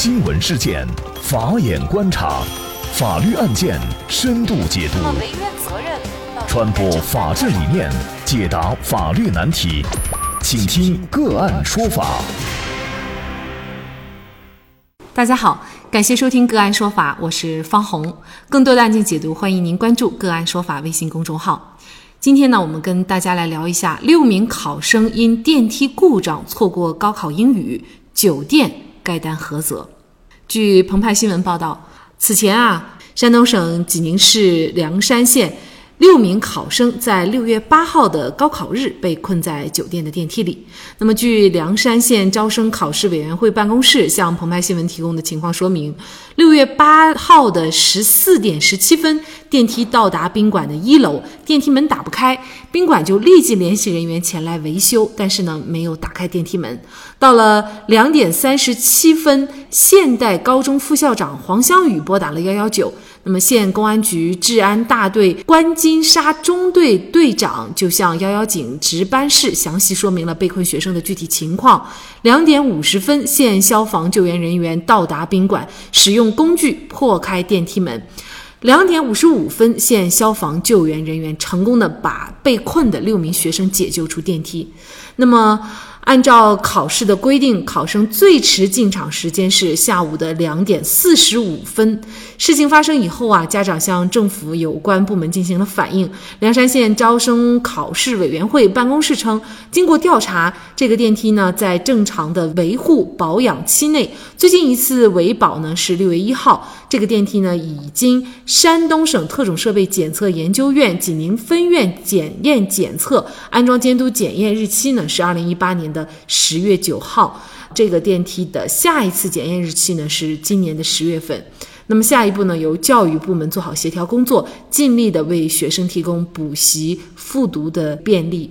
新闻事件，法眼观察，法律案件深度解读，传播法治理念，解答法律难题，请听个案说法。大家好，感谢收听个案说法，我是方红。更多的案件解读，欢迎您关注个案说法微信公众号。今天呢，我们跟大家来聊一下六名考生因电梯故障错过高考英语，酒店该担何责？据澎湃新闻报道，此前啊，山东省济宁市梁山县。六名考生在六月八号的高考日被困在酒店的电梯里。那么，据凉山县招生考试委员会办公室向澎湃新闻提供的情况说明，六月八号的十四点十七分，电梯到达宾馆的一楼，电梯门打不开，宾馆就立即联系人员前来维修，但是呢，没有打开电梯门。到了两点三十七分，现代高中副校长黄湘雨拨打了幺幺九。那么，县公安局治安大队关金沙中队队长就向幺幺警值班室详细说明了被困学生的具体情况。两点五十分，县消防救援人员到达宾馆，使用工具破开电梯门。两点五十五分，县消防救援人员成功的把被困的六名学生解救出电梯。那么。按照考试的规定，考生最迟进场时间是下午的两点四十五分。事情发生以后啊，家长向政府有关部门进行了反映。凉山县招生考试委员会办公室称，经过调查，这个电梯呢在正常的维护保养期内，最近一次维保呢是六月一号。这个电梯呢已经山东省特种设备检测研究院济宁分院检验检测，安装监督检验日期呢是二零一八年的。十月九号，这个电梯的下一次检验日期呢是今年的十月份。那么下一步呢，由教育部门做好协调工作，尽力的为学生提供补习复读的便利。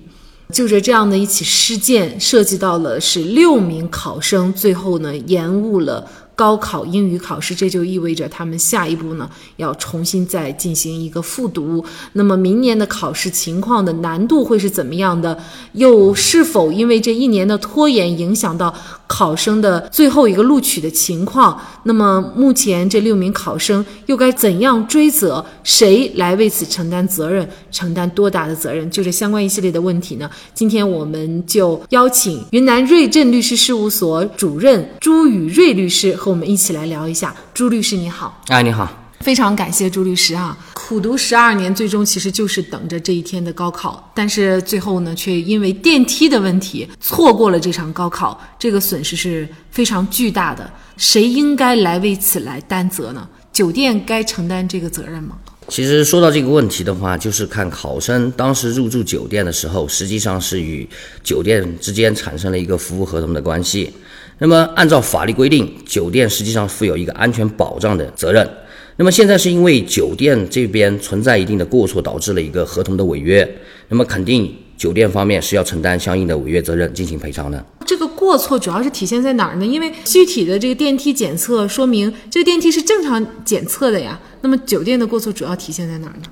就着这样的一起事件，涉及到了是六名考生，最后呢延误了。高考英语考试，这就意味着他们下一步呢要重新再进行一个复读。那么明年的考试情况的难度会是怎么样的？又是否因为这一年的拖延影响到考生的最后一个录取的情况？那么目前这六名考生又该怎样追责？谁来为此承担责任？承担多大的责任？就这相关一系列的问题呢？今天我们就邀请云南瑞正律师事务所主任朱宇瑞律师。我们一起来聊一下，朱律师你好，哎你好，非常感谢朱律师啊，苦读十二年，最终其实就是等着这一天的高考，但是最后呢，却因为电梯的问题错过了这场高考，这个损失是非常巨大的，谁应该来为此来担责呢？酒店该承担这个责任吗？其实说到这个问题的话，就是看考生当时入住酒店的时候，实际上是与酒店之间产生了一个服务合同的关系。那么，按照法律规定，酒店实际上负有一个安全保障的责任。那么现在是因为酒店这边存在一定的过错，导致了一个合同的违约。那么肯定酒店方面是要承担相应的违约责任，进行赔偿的。这个过错主要是体现在哪儿呢？因为具体的这个电梯检测说明这个电梯是正常检测的呀。那么酒店的过错主要体现在哪儿呢？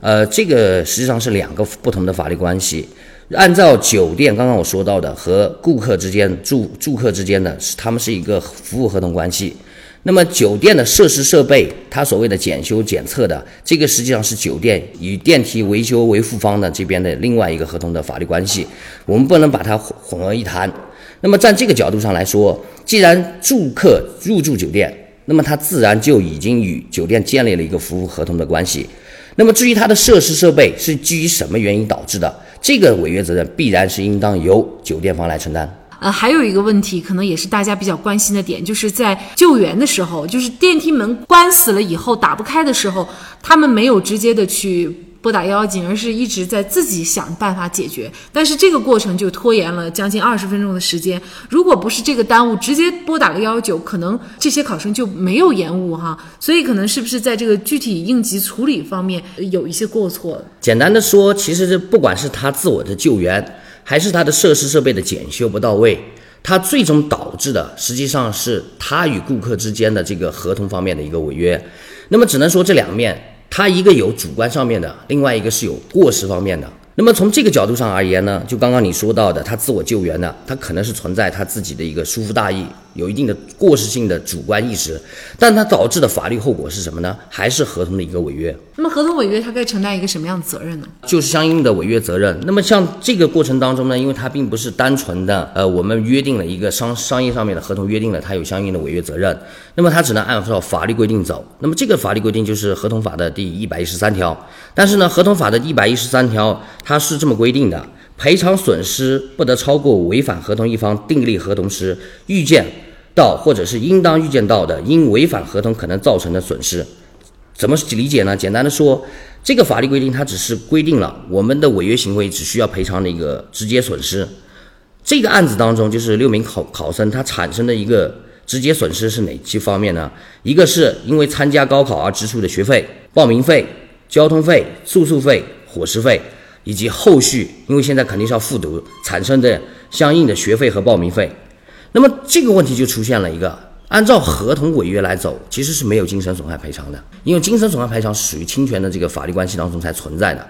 呃，这个实际上是两个不同的法律关系。按照酒店刚刚我说到的和顾客之间住住客之间的，是他们是一个服务合同关系。那么酒店的设施设备，它所谓的检修检测的，这个实际上是酒店与电梯维修维护方的这边的另外一个合同的法律关系，我们不能把它混为一谈。那么站这个角度上来说，既然住客入住酒店，那么他自然就已经与酒店建立了一个服务合同的关系。那么至于它的设施设备是基于什么原因导致的？这个违约责任必然是应当由酒店方来承担。呃，还有一个问题，可能也是大家比较关心的点，就是在救援的时候，就是电梯门关死了以后打不开的时候，他们没有直接的去。拨打幺幺警，而是一直在自己想办法解决，但是这个过程就拖延了将近二十分钟的时间。如果不是这个耽误，直接拨打个幺幺九，可能这些考生就没有延误哈。所以可能是不是在这个具体应急处理方面有一些过错？简单的说，其实不管是他自我的救援，还是他的设施设备的检修不到位，他最终导致的实际上是他与顾客之间的这个合同方面的一个违约。那么只能说这两面。他一个有主观上面的，另外一个是有过失方面的。那么从这个角度上而言呢，就刚刚你说到的，他自我救援呢，他可能是存在他自己的一个疏忽大意，有一定的过失性的主观意识，但他导致的法律后果是什么呢？还是合同的一个违约。那么合同违约，他该承担一个什么样的责任呢？就是相应的违约责任。那么像这个过程当中呢，因为它并不是单纯的，呃，我们约定了一个商商业上面的合同约定了，它有相应的违约责任，那么它只能按照法律规定走。那么这个法律规定就是合同法的第一百一十三条。但是呢，合同法的一百一十三条它是这么规定的：赔偿损失不得超过违反合同一方订立合同时预见到或者是应当预见到的因违反合同可能造成的损失。怎么理解呢？简单的说，这个法律规定它只是规定了我们的违约行为只需要赔偿的一个直接损失。这个案子当中，就是六名考考生他产生的一个直接损失是哪几方面呢？一个是因为参加高考而支出的学费、报名费。交通费、住宿费、伙食费，以及后续，因为现在肯定是要复读产生的相应的学费和报名费，那么这个问题就出现了一个，按照合同违约来走，其实是没有精神损害赔偿的，因为精神损害赔偿属于侵权的这个法律关系当中才存在的。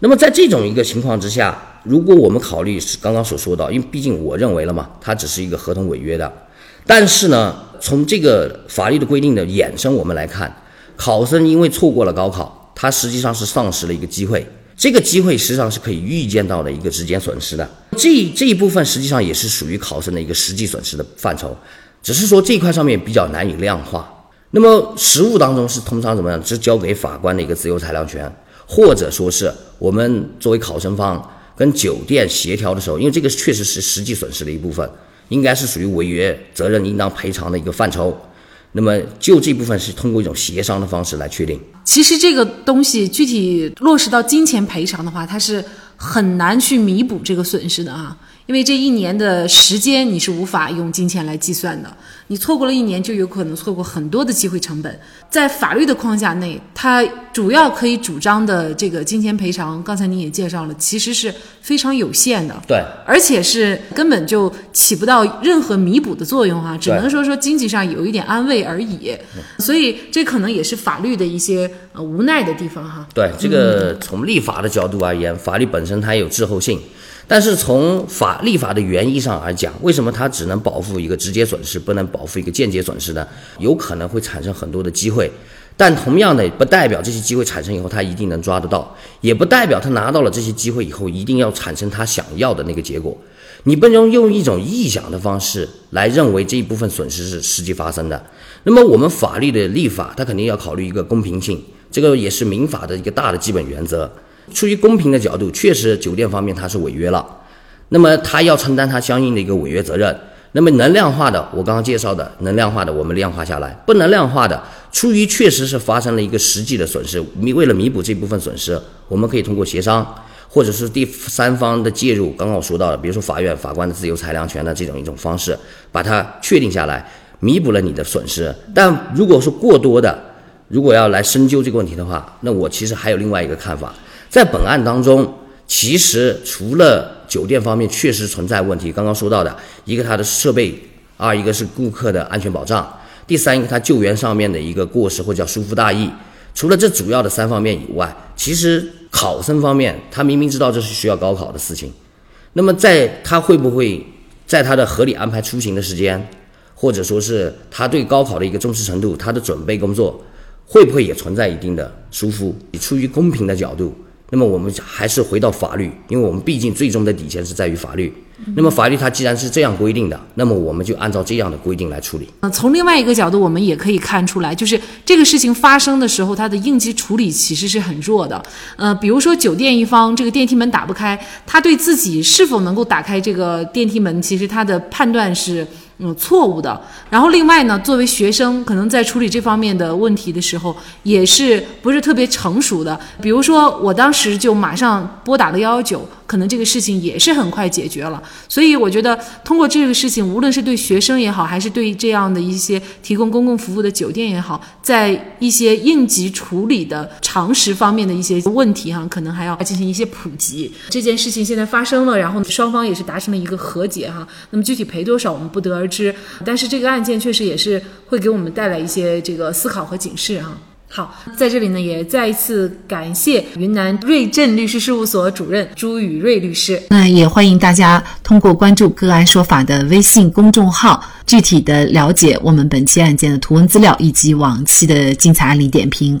那么在这种一个情况之下，如果我们考虑是刚刚所说到，因为毕竟我认为了嘛，它只是一个合同违约的，但是呢，从这个法律的规定的衍生我们来看，考生因为错过了高考。他实际上是丧失了一个机会，这个机会实际上是可以预见到的一个直接损失的。这这一部分实际上也是属于考生的一个实际损失的范畴，只是说这块上面比较难以量化。那么实务当中是通常怎么样？是交给法官的一个自由裁量权，或者说是我们作为考生方跟酒店协调的时候，因为这个确实是实际损失的一部分，应该是属于违约责任应当赔偿的一个范畴。那么就这部分是通过一种协商的方式来确定。其实这个东西具体落实到金钱赔偿的话，它是很难去弥补这个损失的啊。因为这一年的时间你是无法用金钱来计算的，你错过了一年就有可能错过很多的机会成本。在法律的框架内，它主要可以主张的这个金钱赔偿，刚才你也介绍了，其实是非常有限的，对，而且是根本就起不到任何弥补的作用啊，只能说说经济上有一点安慰而已。所以这可能也是法律的一些呃无奈的地方哈。对，这个从立法的角度而言，法律本身它有滞后性。但是从法立法的原意上而讲，为什么它只能保护一个直接损失，不能保护一个间接损失呢？有可能会产生很多的机会，但同样的不代表这些机会产生以后他一定能抓得到，也不代表他拿到了这些机会以后一定要产生他想要的那个结果。你不能用一种臆想的方式来认为这一部分损失是实际发生的。那么我们法律的立法，它肯定要考虑一个公平性，这个也是民法的一个大的基本原则。出于公平的角度，确实酒店方面他是违约了，那么他要承担他相应的一个违约责任。那么能量化的，我刚刚介绍的能量化的，我们量化下来；不能量化的，出于确实是发生了一个实际的损失，弥为了弥补这部分损失，我们可以通过协商，或者是第三方的介入。刚刚我说到了，比如说法院法官的自由裁量权的这种一种方式，把它确定下来，弥补了你的损失。但如果说过多的，如果要来深究这个问题的话，那我其实还有另外一个看法。在本案当中，其实除了酒店方面确实存在问题，刚刚说到的一个它的设备，二一个是顾客的安全保障，第三一个它救援上面的一个过失或者叫疏忽大意。除了这主要的三方面以外，其实考生方面他明明知道这是需要高考的事情，那么在他会不会在他的合理安排出行的时间，或者说是他对高考的一个重视程度，他的准备工作会不会也存在一定的疏忽？出于公平的角度。那么我们还是回到法律，因为我们毕竟最终的底线是在于法律。那么法律它既然是这样规定的，那么我们就按照这样的规定来处理。呃，从另外一个角度，我们也可以看出来，就是这个事情发生的时候，它的应急处理其实是很弱的。呃，比如说酒店一方这个电梯门打不开，他对自己是否能够打开这个电梯门，其实他的判断是。嗯，错误的。然后另外呢，作为学生，可能在处理这方面的问题的时候，也是不是特别成熟的。比如说，我当时就马上拨打了幺幺九。可能这个事情也是很快解决了，所以我觉得通过这个事情，无论是对学生也好，还是对这样的一些提供公共服务的酒店也好，在一些应急处理的常识方面的一些问题哈，可能还要进行一些普及。这件事情现在发生了，然后双方也是达成了一个和解哈。那么具体赔多少我们不得而知，但是这个案件确实也是会给我们带来一些这个思考和警示哈。好，在这里呢，也再一次感谢云南瑞正律师事务所主任朱宇瑞律师。那也欢迎大家通过关注“个案说法”的微信公众号，具体的了解我们本期案件的图文资料以及往期的精彩案例点评。